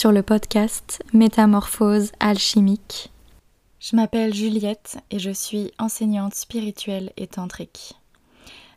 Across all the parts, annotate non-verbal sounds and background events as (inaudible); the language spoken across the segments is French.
Sur le podcast Métamorphose alchimique. Je m'appelle Juliette et je suis enseignante spirituelle et tantrique.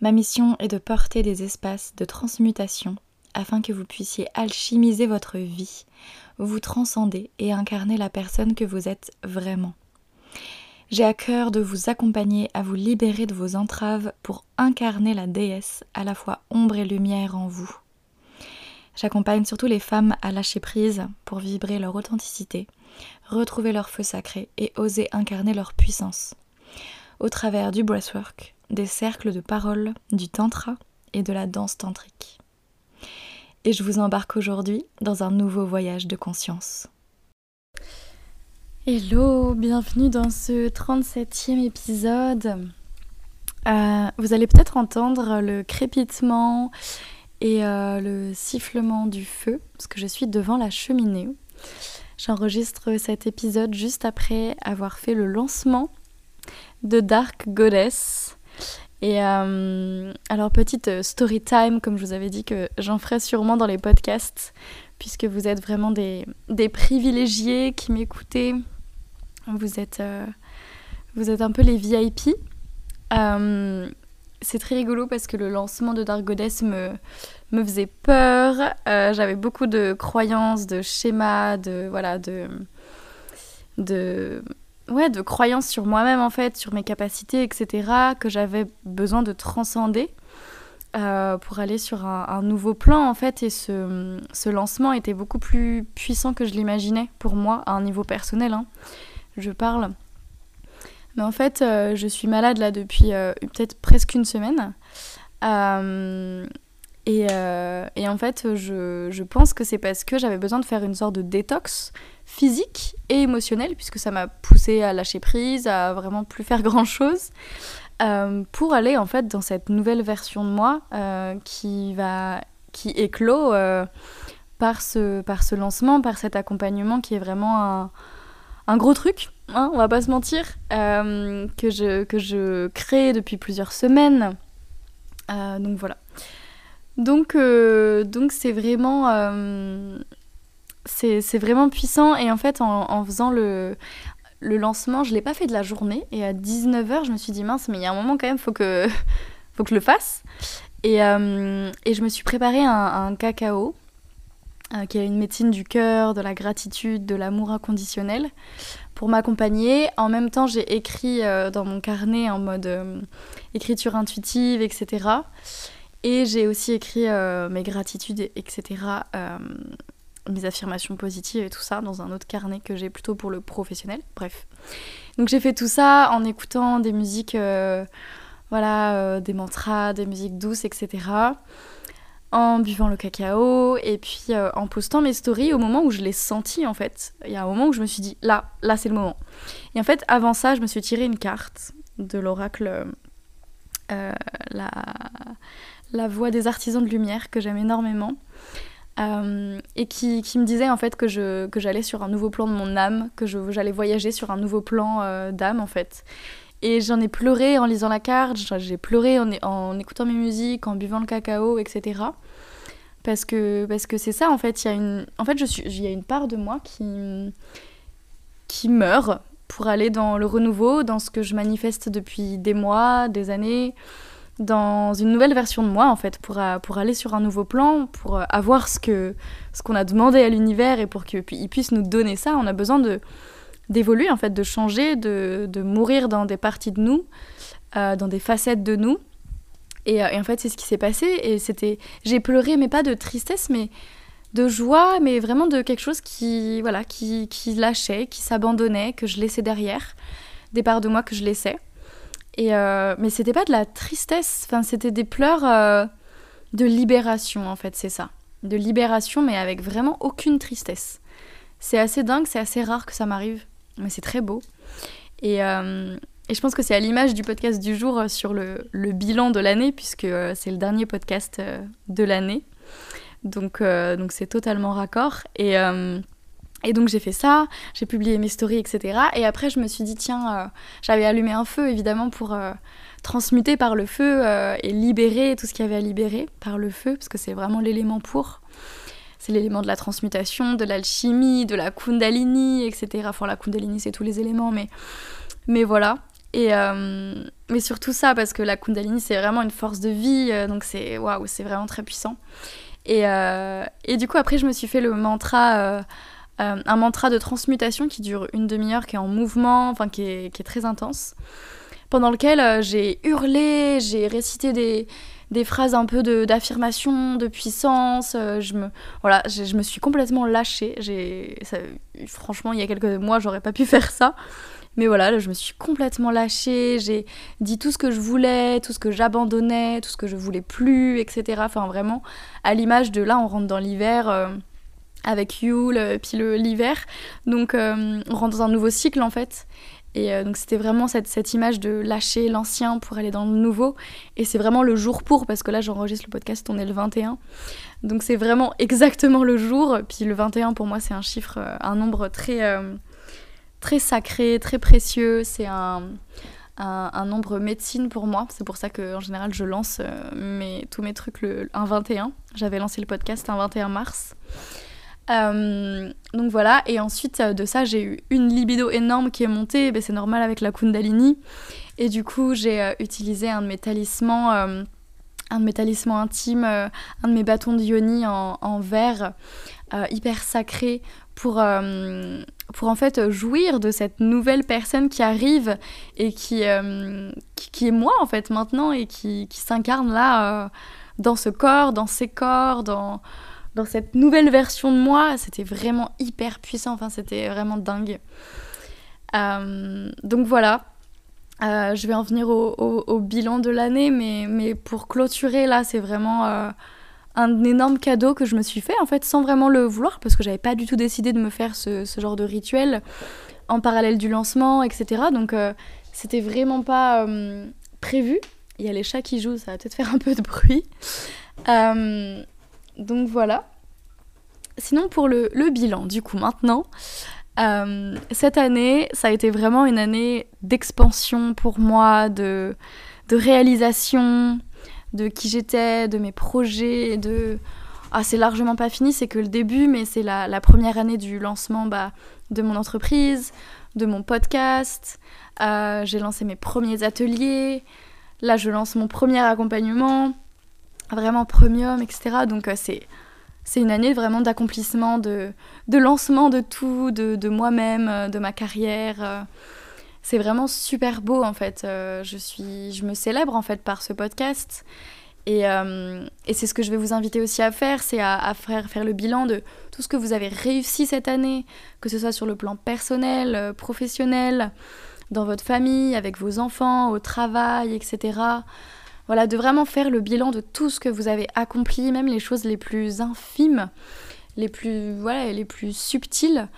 Ma mission est de porter des espaces de transmutation afin que vous puissiez alchimiser votre vie, vous transcender et incarner la personne que vous êtes vraiment. J'ai à cœur de vous accompagner à vous libérer de vos entraves pour incarner la déesse à la fois ombre et lumière en vous. J'accompagne surtout les femmes à lâcher prise pour vibrer leur authenticité, retrouver leur feu sacré et oser incarner leur puissance. Au travers du breathwork, des cercles de parole, du tantra et de la danse tantrique. Et je vous embarque aujourd'hui dans un nouveau voyage de conscience. Hello, bienvenue dans ce 37e épisode. Euh, vous allez peut-être entendre le crépitement et euh, le sifflement du feu, parce que je suis devant la cheminée. J'enregistre cet épisode juste après avoir fait le lancement de Dark Goddess. Et euh, alors, petite story time, comme je vous avais dit que j'en ferai sûrement dans les podcasts, puisque vous êtes vraiment des, des privilégiés qui m'écoutez. Vous êtes, euh, vous êtes un peu les VIP c'est très rigolo parce que le lancement de Dark Goddess me, faisait peur. Euh, j'avais beaucoup de croyances, de schémas, de voilà, de croyances sur moi-même en fait, sur mes capacités, etc. que j'avais besoin de transcender. Euh, pour aller sur un, nouveau plan en fait et ce, ce, lancement était beaucoup plus puissant que je l'imaginais pour moi à un niveau personnel hein. je parle mais en fait, euh, je suis malade là depuis euh, peut-être presque une semaine. Euh, et, en fait, je, pense que c'est parce que j'avais besoin de faire une sorte de détox physique et émotionnel, puisque ça m'a poussé à lâcher prise, à vraiment plus faire (laughs) grand-chose, pour aller en fait dans cette nouvelle version de moi qui va qui éclot par, ce, lancement, par cet accompagnement qui est vraiment un gros truc, hein, on va pas se mentir, euh, que, je, crée depuis plusieurs semaines. Euh, donc voilà. Donc euh, donc c'est vraiment c'est vraiment puissant et en fait en, faisant le lancement, je l'ai pas fait de la journée et à 19h, je me suis dit mince, mais il y a un moment quand même faut que (laughs) faut que je le fasse. Et, je me suis préparé un, un cacao qui est une médecine du cœur, de la gratitude, de l'amour inconditionnel, pour m'accompagner. En même temps, j'ai écrit euh, dans mon carnet en mode euh, écriture intuitive, etc. Et j'ai aussi écrit mes gratitudes, etc. mes affirmations positives et tout ça dans un autre carnet que j'ai plutôt pour le professionnel. Bref. Donc j'ai fait tout ça en écoutant des musiques, voilà, des mantras, des musiques douces, etc en buvant le cacao et puis euh, en postant mes stories au moment où je l'ai senti en fait. Il y a un moment où je me suis dit là, là c'est le moment. Et en fait avant ça je me suis tiré une carte de l'oracle euh, la, voix des artisans de lumière que j'aime énormément euh, et qui, qui, me disait en fait que je que j'allais sur un nouveau plan de mon âme, que j'allais voyager sur un nouveau plan d'âme en fait. Et j'en ai pleuré en lisant la carte, j'ai pleuré en, en, écoutant mes musiques, en buvant le cacao, etc. Parce que parce que c'est ça en fait, il y a une en fait il y a une part de moi qui qui meurt pour aller dans le renouveau, dans ce que je manifeste depuis des mois, des années, dans une nouvelle version de moi en fait, pour, pour aller sur un nouveau plan, pour avoir ce que ce qu'on a demandé à l'univers et pour qu'il puisse nous donner ça, on a besoin de d'évoluer, en fait, de changer, de, de, mourir dans des parties de nous, euh, dans des facettes de nous. Et, euh, et en fait, c'est ce qui s'est passé. Et c'était, j'ai pleuré, mais pas de tristesse, mais de joie, mais vraiment de quelque chose qui, voilà, qui, qui lâchait, qui s'abandonnait, que je laissais derrière, des parts de moi que je laissais. Et euh, mais c'était pas de la tristesse, enfin, c'était des pleurs euh, de libération, en fait, c'est ça. De libération, mais avec vraiment aucune tristesse. C'est assez dingue, c'est assez rare que ça m'arrive mais c'est très beau. Et, euh, et, je pense que c'est à l'image du podcast du jour euh, sur le, le bilan de l'année, puisque euh, c'est le dernier podcast de l'année. Donc donc c'est totalement raccord. Et, et donc j'ai fait ça, j'ai publié mes stories, etc. Et après je me suis dit, tiens, j'avais allumé un feu évidemment pour transmuter par le feu et libérer tout ce qu'il y avait à libérer par le feu, parce que c'est vraiment l'élément pour. C'est l'élément de la transmutation, de l'alchimie, de la kundalini, etc. Enfin, la kundalini, c'est tous les éléments, mais, mais voilà. Et euh, mais surtout ça, parce que la kundalini, c'est vraiment une force de vie, euh, donc c'est waouh, c'est vraiment très puissant. Et, euh, et, du coup, après, je me suis fait le mantra, un mantra de transmutation qui dure une demi-heure, qui est en mouvement, enfin, qui est, qui est très intense, pendant lequel j'ai hurlé, j'ai récité des, des phrases un peu d'affirmation, de, puissance. je, me, voilà, je me suis complètement lâchée. Franchement, il y a quelques mois, j'aurais pas pu (laughs) faire ça. Mais voilà, là, je me suis complètement lâchée, j'ai dit tout ce que je voulais, tout ce que j'abandonnais, tout ce que je voulais plus, etc. Enfin, vraiment, à l'image de là, on rentre dans l'hiver. Euh, avec Yule, puis l'hiver. Donc euh, on rentre dans un nouveau cycle en fait. Et euh, donc c'était vraiment cette, cette, image de lâcher l'ancien pour aller dans le nouveau. Et c'est vraiment le jour pour, parce que là j'enregistre le podcast, on est le 21. Donc c'est vraiment (laughs) exactement le jour. Puis le 21 pour moi c'est un chiffre, un nombre très, très sacré, très précieux. C'est un, un, nombre médecine pour moi. C'est pour ça qu'en général, je lance euh, mes, tous mes trucs le, un 21. J'avais lancé le podcast un 21 mars. Euh, donc voilà, et ensuite de ça, j'ai eu une libido énorme qui est montée. Ben, c'est normal avec la Kundalini. Et du coup, j'ai euh, utilisé un de mes talismans. un de mes talismans intimes, un de mes bâtons de en, verre, hyper sacré, pour, euh, pour en fait jouir de cette nouvelle personne qui arrive et qui, euh, qui, est moi en fait maintenant et qui, qui s'incarne là euh, dans ce corps, dans ces corps, dans, dans cette nouvelle version de moi. C'était vraiment hyper puissant, enfin c'était vraiment dingue. donc voilà. je vais en venir au, bilan de l'année, mais, mais pour clôturer là, c'est vraiment un énorme cadeau que je me suis fait en fait sans vraiment le vouloir parce que j'avais pas du tout décidé de me faire ce, genre de rituel en parallèle du lancement, etc. Donc euh, c'était vraiment pas euh, prévu. Il y a les chats qui jouent, ça va peut-être faire un peu de bruit. Euh, donc voilà. Sinon pour le, bilan, du coup maintenant, cette année, ça a été vraiment une année d'expansion pour moi, de, réalisation, de qui j'étais, de mes projets, de... Ah, c'est largement pas fini, c'est que le début, mais c'est la, première année du lancement bah, de mon entreprise, de mon podcast. Euh, j'ai lancé mes premiers ateliers. Là, je lance mon premier accompagnement, vraiment premium, etc. Donc, euh, c'est c'est une année vraiment d'accomplissement, de, de lancement de tout, de, de moi-même, euh, de ma carrière c'est vraiment super beau en fait. Euh, je, suis, je me célèbre en fait par ce podcast. Et, euh, et c'est ce que je vais vous inviter aussi à faire, c'est à, faire, faire le bilan de tout ce que vous avez réussi cette année, que ce soit sur le plan personnel, euh, professionnel, dans votre famille, avec vos enfants, au travail, etc. Voilà, de vraiment faire le bilan de tout ce que vous avez accompli, même les choses les plus infimes, les plus, voilà, les plus subtiles.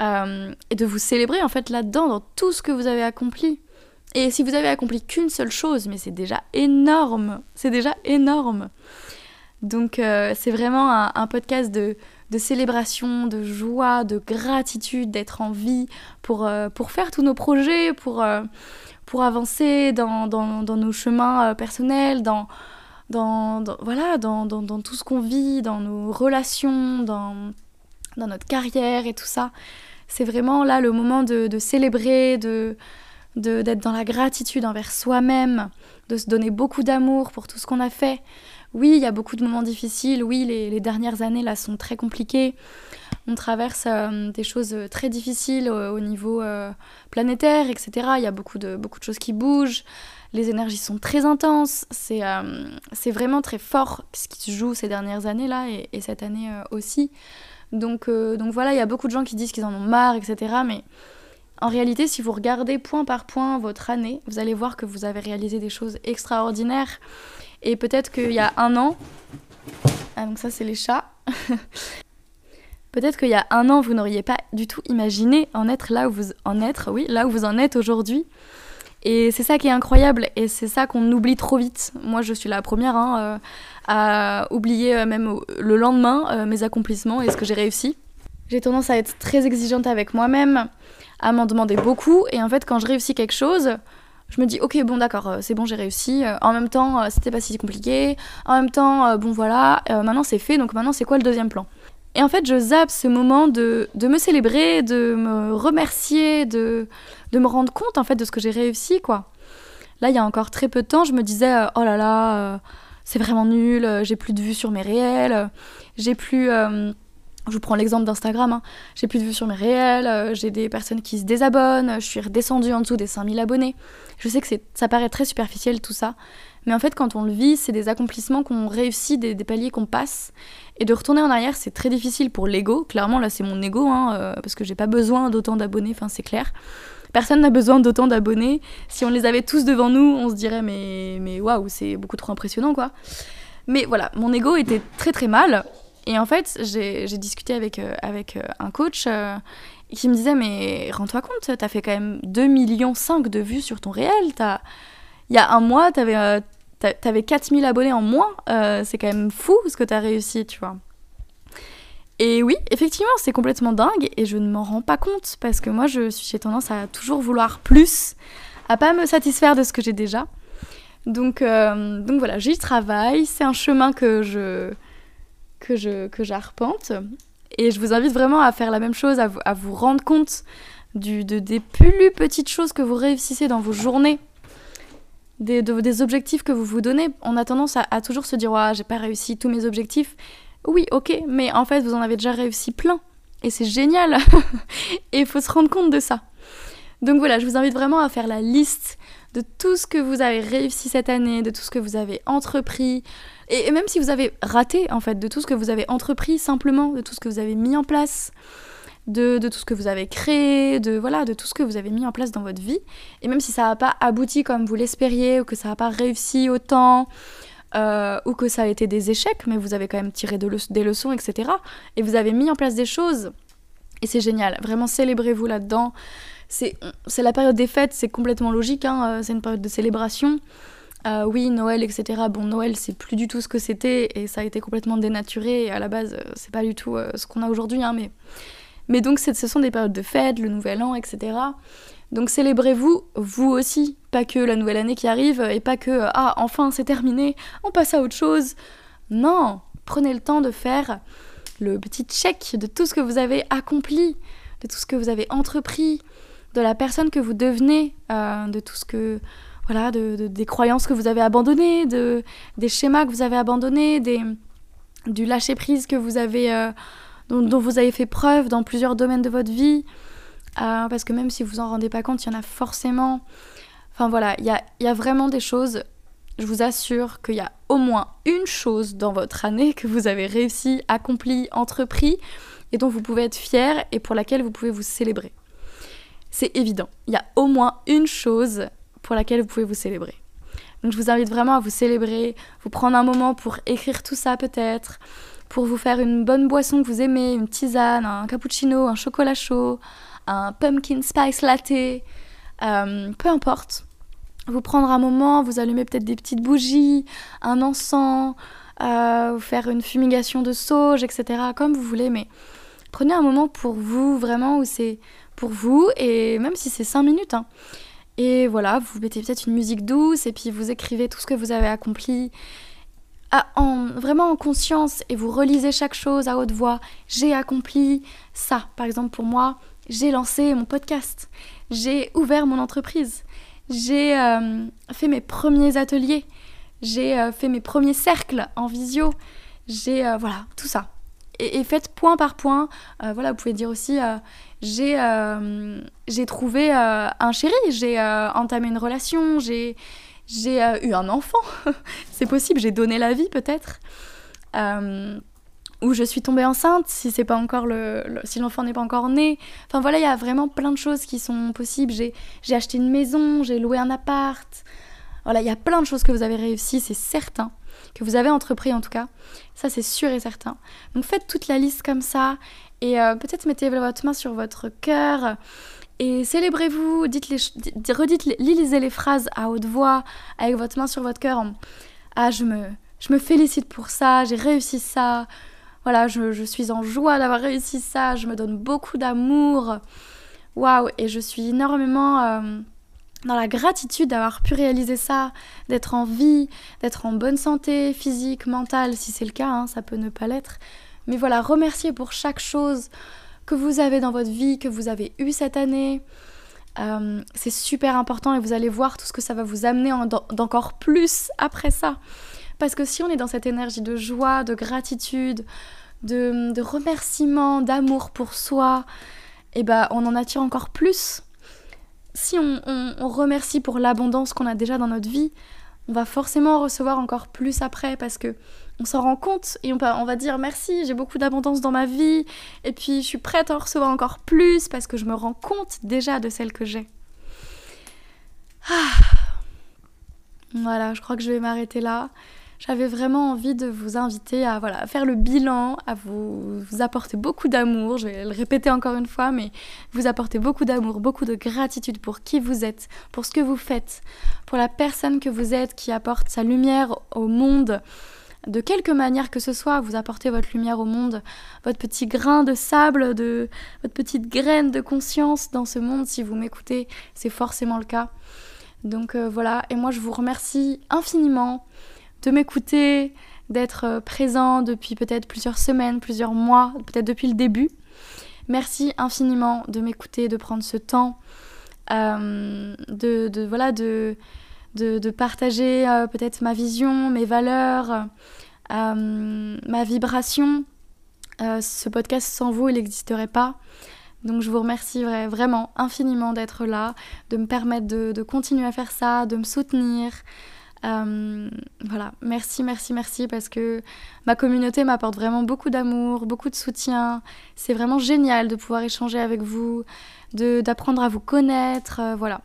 Euh, et de vous célébrer en fait là-dedans, dans tout ce que vous avez accompli. Et si vous avez accompli qu'une seule chose, mais c'est déjà énorme, c'est déjà énorme. Donc euh, c'est vraiment un, podcast de, de, célébration, de joie, de gratitude d'être en vie pour, euh, pour faire tous nos projets, pour, pour avancer dans, dans, dans, nos chemins personnels, dans, dans, voilà, dans, dans, tout ce qu'on vit, dans nos relations, dans, dans notre carrière et tout ça c'est vraiment là le moment de, célébrer, de d'être dans la gratitude envers soi-même, de se donner beaucoup d'amour pour tout ce qu'on a fait. Oui, il y a beaucoup de moments difficiles, oui, les, dernières années là sont très compliquées. On traverse euh, des choses très difficiles au, niveau euh, planétaire, etc. Il y a beaucoup de, beaucoup de choses qui bougent, les énergies sont très intenses, c'est euh, vraiment très fort ce qui se joue ces dernières années là et, et cette année aussi. Donc, euh, donc voilà, il y a beaucoup de gens qui disent qu'ils en ont marre, etc. Mais en réalité, si vous regardez point par point votre année, vous allez voir que vous avez réalisé des choses extraordinaires. Et peut-être qu'il y a un an, ah, donc ça c'est les chats. (laughs) peut-être qu'il y a un an, vous n'auriez pas du tout imaginé en être là où vous en être, oui, là où vous en êtes aujourd'hui. Et c'est ça qui est incroyable et c'est ça qu'on oublie trop vite. Moi, je suis la première hein, euh, à oublier euh, même le lendemain euh, mes accomplissements et ce que j'ai réussi. J'ai tendance à être très exigeante avec moi-même, à m'en demander beaucoup et en fait, quand je réussis quelque chose, je me dis ok bon d'accord c'est bon j'ai réussi en même temps c'était pas si compliqué en même temps bon voilà maintenant c'est fait donc maintenant c'est quoi le deuxième plan? Et en fait, je zappe ce moment de, de me célébrer, de me remercier, de, de me rendre compte en fait de ce que j'ai réussi, quoi. Là, il y a encore très peu de temps, je me disais, euh, oh là là, euh, c'est vraiment nul, euh, j'ai plus de vues sur mes réels, j'ai plus... je vous prends l'exemple d'Instagram, hein, j'ai plus de vues sur mes réels, j'ai des personnes qui se désabonnent, je suis redescendue en dessous des 5000 abonnés. Je sais que ça paraît très superficiel tout ça, mais en fait, quand on le vit, c'est des accomplissements qu'on réussit, des, paliers qu'on passe. Et de retourner en arrière, c'est très difficile pour l'ego. Clairement, là, c'est mon ego, hein, parce que j'ai pas besoin d'autant d'abonnés, enfin, c'est clair. Personne n'a besoin d'autant d'abonnés. Si on les avait tous devant nous, on se dirait mais mais waouh, c'est beaucoup trop impressionnant quoi. Mais voilà, mon ego était très très mal. Et en fait, j'ai discuté avec, euh, avec euh, un coach euh, qui me disait Mais rends-toi compte, t'as fait quand même 2,5 millions de vues sur ton réel. Il y a un mois, t'avais avais 4000 abonnés en moins. c'est quand même fou ce que t'as réussi, tu vois. Et oui, effectivement, c'est complètement dingue et je ne m'en rends pas compte parce que moi, j'ai tendance à toujours vouloir plus, à pas me satisfaire de ce que j'ai déjà. Donc, donc voilà, j'y travaille. C'est un chemin que je que je que j'arpente et je vous invite vraiment à faire la même chose, à vous, à vous rendre compte du, de, des plus petites choses que vous réussissez dans vos journées. Des, des objectifs que vous vous donnez, on a tendance à, à toujours se dire ouais, j'ai pas réussi tous mes objectifs, oui, ok, mais en fait, vous en avez déjà réussi plein. Et c'est génial. (laughs) et il faut se rendre compte de ça. Donc voilà, je vous invite vraiment à faire la liste de tout ce que vous avez réussi cette année, de tout ce que vous avez entrepris. Et même si vous avez raté, en fait, de tout ce que vous avez entrepris simplement, de tout ce que vous avez mis en place, de, tout ce que vous avez créé, de voilà, de tout ce que vous avez mis en place dans votre vie. Et même si ça n'a pas abouti comme vous l'espériez, ou que ça n'a pas réussi autant, euh, ou que ça a été des échecs, mais vous avez quand même tiré des leçons, etc. Et vous avez mis en place des choses. Et c'est génial. Vraiment, célébrez-vous là-dedans. C'est la période des fêtes, c'est complètement logique. Hein, euh, c'est une période de célébration. Euh, oui, Noël, etc. Bon, Noël, c'est plus du tout ce que c'était et ça a été complètement dénaturé. À la base, c'est pas du tout ce qu'on a aujourd'hui. Hein, mais... donc, ce sont des périodes de fêtes, le Nouvel An, etc. Donc célébrez-vous, vous aussi, pas que la nouvelle année qui arrive et pas que ah enfin c'est terminé, on passe à autre chose. Non, prenez le temps de faire le petit check de tout ce que vous avez accompli, de tout ce que vous avez entrepris, de la personne que vous devenez, euh, de tout ce que voilà, de, des croyances que vous avez abandonnées, de des schémas que vous avez abandonnés, des du lâcher prise que vous avez euh, dont, dont, vous avez fait preuve dans plusieurs domaines de votre vie. Euh, parce que même si vous en rendez pas compte, il y en a forcément. Enfin voilà, il y a, y a, vraiment des choses. Je vous assure qu'il y a au moins une chose dans votre année que vous avez réussi, accompli, entrepris et dont vous pouvez être fier et pour laquelle vous pouvez vous célébrer. C'est évident. Il y a au moins une chose pour laquelle vous pouvez vous célébrer. Donc je vous invite vraiment à vous célébrer, vous prendre un moment pour écrire tout ça peut-être, pour vous faire une bonne boisson que vous aimez, une tisane, un cappuccino, un chocolat chaud, un pumpkin spice latte, euh, peu importe. Vous prendre un moment, vous allumer peut-être des petites bougies, un encens, euh, vous faire une fumigation de sauge, etc. Comme vous voulez, mais prenez un moment pour vous, vraiment, où c'est pour vous, et même si c'est 5 minutes. Hein. Et voilà, vous mettez peut-être une musique douce, et puis vous écrivez tout ce que vous avez accompli. en, vraiment en conscience et vous relisez chaque chose à haute voix. J'ai accompli ça. Par exemple, pour moi, j'ai lancé mon podcast, j'ai ouvert mon entreprise, j'ai euh, fait mes premiers ateliers, j'ai euh, fait mes premiers cercles en visio, j'ai euh, voilà tout ça. Et, faites point par point. voilà, vous pouvez dire aussi j'ai j'ai trouvé un chéri, j'ai entamé une relation, j'ai eu un enfant, (laughs) c'est possible, j'ai donné la vie peut-être où je suis tombée enceinte si c'est pas encore le, si l'enfant n'est pas encore né. Enfin voilà, il y a vraiment plein de choses qui sont possibles. J'ai, j'ai acheté une maison, j'ai loué un appart. Voilà, il y a plein de choses que vous avez réussi, c'est certain. Que vous avez entrepris en tout cas. Ça c'est sûr et certain. Donc faites toute la liste comme ça et euh, peut-être mettez votre main sur votre cœur et célébrez-vous, dites les, redites, lisez les phrases à haute voix avec votre main sur votre cœur. Ah, je me, je me félicite pour ça, j'ai réussi ça, voilà, je, suis en joie d'avoir réussi ça, je me donne beaucoup d'amour. Waouh, et je suis énormément euh, dans la gratitude d'avoir pu réaliser ça, d'être en vie, d'être en bonne santé physique, mentale, si c'est le cas, hein, ça peut ne pas l'être. Mais voilà, remerciez pour chaque chose que vous avez dans votre vie, que vous avez eu cette année. Euh, c'est super important et vous allez voir tout ce que ça va vous amener d'encore plus après ça. Parce que si on est dans cette énergie de joie, de gratitude, de, de remerciement, d'amour pour soi, et eh ben on en attire encore plus. Si on, remercie pour l'abondance qu'on a déjà dans notre vie, on va forcément recevoir encore plus après parce que on s'en rend compte et on, on va dire merci, j'ai beaucoup d'abondance dans ma vie et puis je suis prête à en recevoir encore plus parce que je me rends compte déjà de celle que j'ai. Ah. Voilà, je crois que je vais m'arrêter là j'avais vraiment envie de vous inviter à voilà, faire le bilan, à vous, vous apporter beaucoup d'amour. Je vais le répéter encore une fois, mais vous apporter beaucoup d'amour, beaucoup de gratitude pour qui vous êtes, pour ce que vous faites, pour la personne que vous êtes qui apporte sa lumière au monde. De quelque manière que ce soit, vous apportez votre lumière au monde, votre petit grain de sable, de, votre petite graine de conscience dans ce monde. Si vous m'écoutez, c'est forcément le cas. Donc euh, voilà, et moi je vous remercie infiniment de m'écouter, d'être euh, présent depuis peut-être plusieurs semaines, plusieurs mois, peut-être depuis le début. Merci infiniment de m'écouter, de prendre ce temps, euh, de, voilà, de, de, partager euh, peut-être ma vision, mes valeurs, ma vibration. ce podcast sans vous, il n'existerait pas. Donc je vous remercie vraiment infiniment d'être là, de me permettre de, de, continuer à faire ça, de me soutenir, euh, voilà, merci, merci, merci parce que ma communauté m'apporte vraiment beaucoup d'amour, beaucoup de soutien. C'est vraiment génial de pouvoir échanger avec vous, d'apprendre à vous connaître, euh, voilà.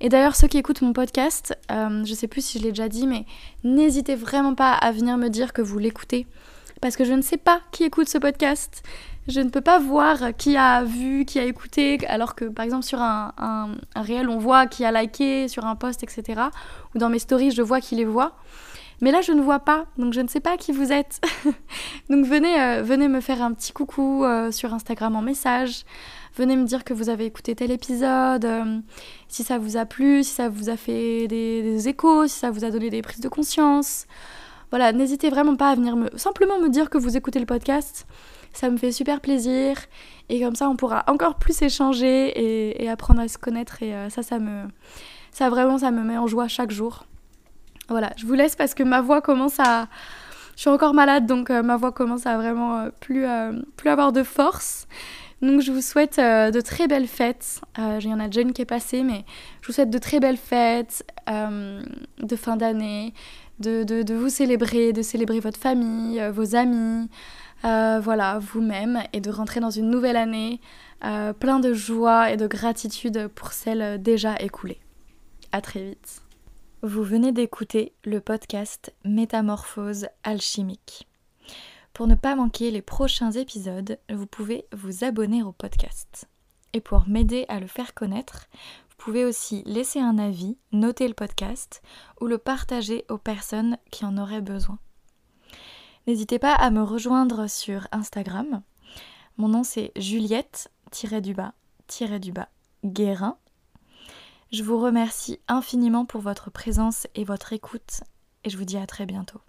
Et d'ailleurs, ceux qui écoutent mon podcast, euh, je sais plus si je l'ai déjà dit, mais n'hésitez vraiment pas à venir me dire que vous l'écoutez. Parce que je ne sais pas qui écoute ce podcast je ne peux pas voir qui a vu, qui a écouté, alors que par exemple sur un, réel, on voit qui a liké sur un post, etc. Ou dans mes stories, je vois qui les voit. Mais là, je ne vois pas, donc je ne sais pas qui vous êtes. (laughs) donc venez, euh, venez me faire un petit coucou euh, sur Instagram en message. Venez me dire que vous avez écouté tel épisode, euh, si ça vous a plu, si ça vous a fait des, des, échos, si ça vous a donné des prises de conscience. Voilà, n'hésitez vraiment pas à venir me simplement me dire que vous écoutez le podcast ça me fait super plaisir. Et comme ça, on pourra encore plus échanger et, apprendre à se connaître. Et euh, ça, ça me. Ça vraiment, ça me met en joie chaque jour. Voilà, je vous laisse parce que ma voix commence à. Je suis encore malade, donc euh, ma voix commence à vraiment euh, plus, plus avoir de force. Donc je vous souhaite de très belles fêtes. Il y en a déjà une qui est passée, mais je vous souhaite de très belles fêtes de fin d'année, de, de, de, vous célébrer, de célébrer votre famille, vos amis, euh, voilà, vous-même et de rentrer dans une nouvelle année euh, plein de joie et de gratitude pour celle déjà écoulée. À très vite. Vous venez d'écouter le podcast Métamorphose alchimique. Pour ne pas manquer les prochains épisodes, vous pouvez vous abonner au podcast. Et pour m'aider à le faire connaître, vous pouvez aussi laisser un avis, noter le podcast ou le partager aux personnes qui en auraient besoin. N'hésitez pas à me rejoindre sur Instagram. Mon nom c'est Juliette-du-bas, du-bas, Guérin. Je vous remercie infiniment pour votre présence et votre écoute et je vous dis à très bientôt.